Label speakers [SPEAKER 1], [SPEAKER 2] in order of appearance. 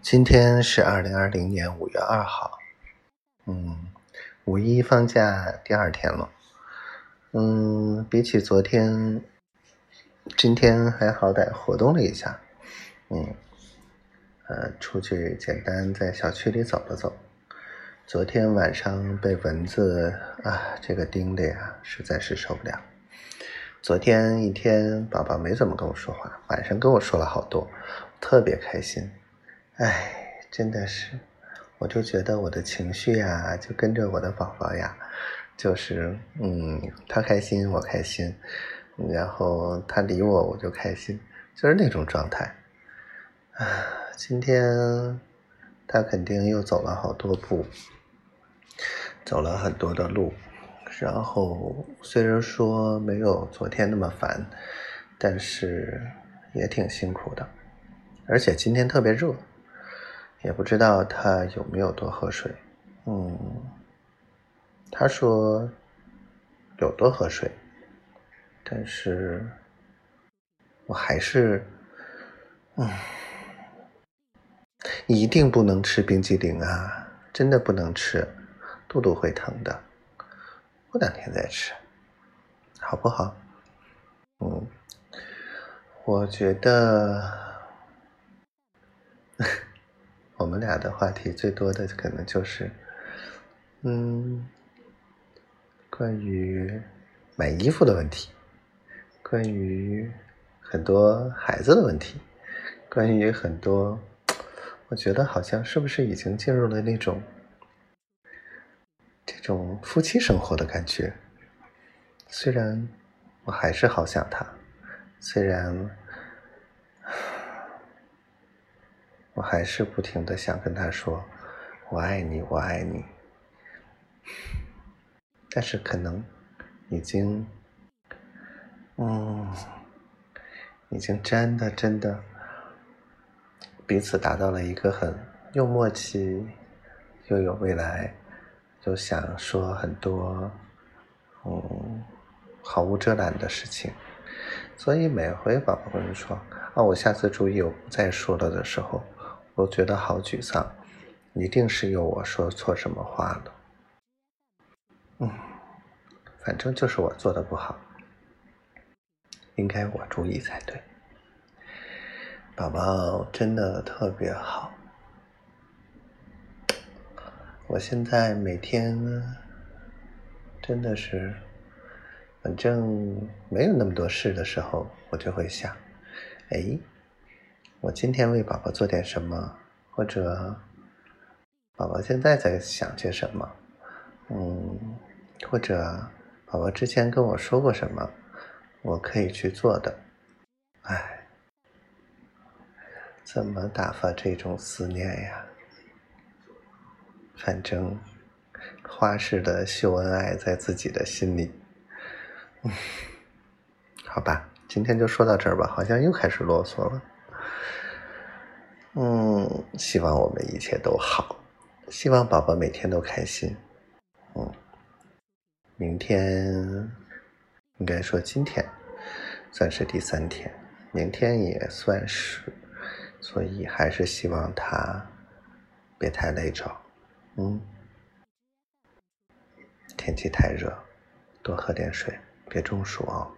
[SPEAKER 1] 今天是二零二零年五月二号，嗯，五一放假第二天了，嗯，比起昨天，今天还好歹活动了一下，嗯，呃，出去简单在小区里走了走。昨天晚上被蚊子啊这个叮的呀，实在是受不了。昨天一天宝宝没怎么跟我说话，晚上跟我说了好多，特别开心。哎，真的是，我就觉得我的情绪呀，就跟着我的宝宝呀，就是嗯，他开心我开心，然后他理我我就开心，就是那种状态。啊，今天他肯定又走了好多步，走了很多的路，然后虽然说没有昨天那么烦，但是也挺辛苦的，而且今天特别热。也不知道他有没有多喝水，嗯，他说有多喝水，但是我还是，嗯，一定不能吃冰激凌啊，真的不能吃，肚肚会疼的，过两天再吃，好不好？嗯，我觉得。我们俩的话题最多的可能就是，嗯，关于买衣服的问题，关于很多孩子的问题，关于很多，我觉得好像是不是已经进入了那种这种夫妻生活的感觉？虽然我还是好想他，虽然。我还是不停的想跟他说“我爱你，我爱你”，但是可能已经，嗯，已经真的真的彼此达到了一个很又默契又有未来，又想说很多嗯毫无遮拦的事情，所以每回宝宝跟你说啊，我下次注意，我不再说了的时候。我觉得好沮丧，一定是有我说错什么话了。嗯，反正就是我做的不好，应该我注意才对。宝宝真的特别好，我现在每天真的是，反正没有那么多事的时候，我就会想，哎。我今天为宝宝做点什么，或者宝宝现在在想些什么，嗯，或者宝宝之前跟我说过什么，我可以去做的。哎，怎么打发这种思念呀？反正花式的秀恩爱在自己的心里。嗯，好吧，今天就说到这儿吧，好像又开始啰嗦了。嗯，希望我们一切都好，希望宝宝每天都开心。嗯，明天应该说今天算是第三天，明天也算是，所以还是希望他别太累着。嗯，天气太热，多喝点水，别中暑哦。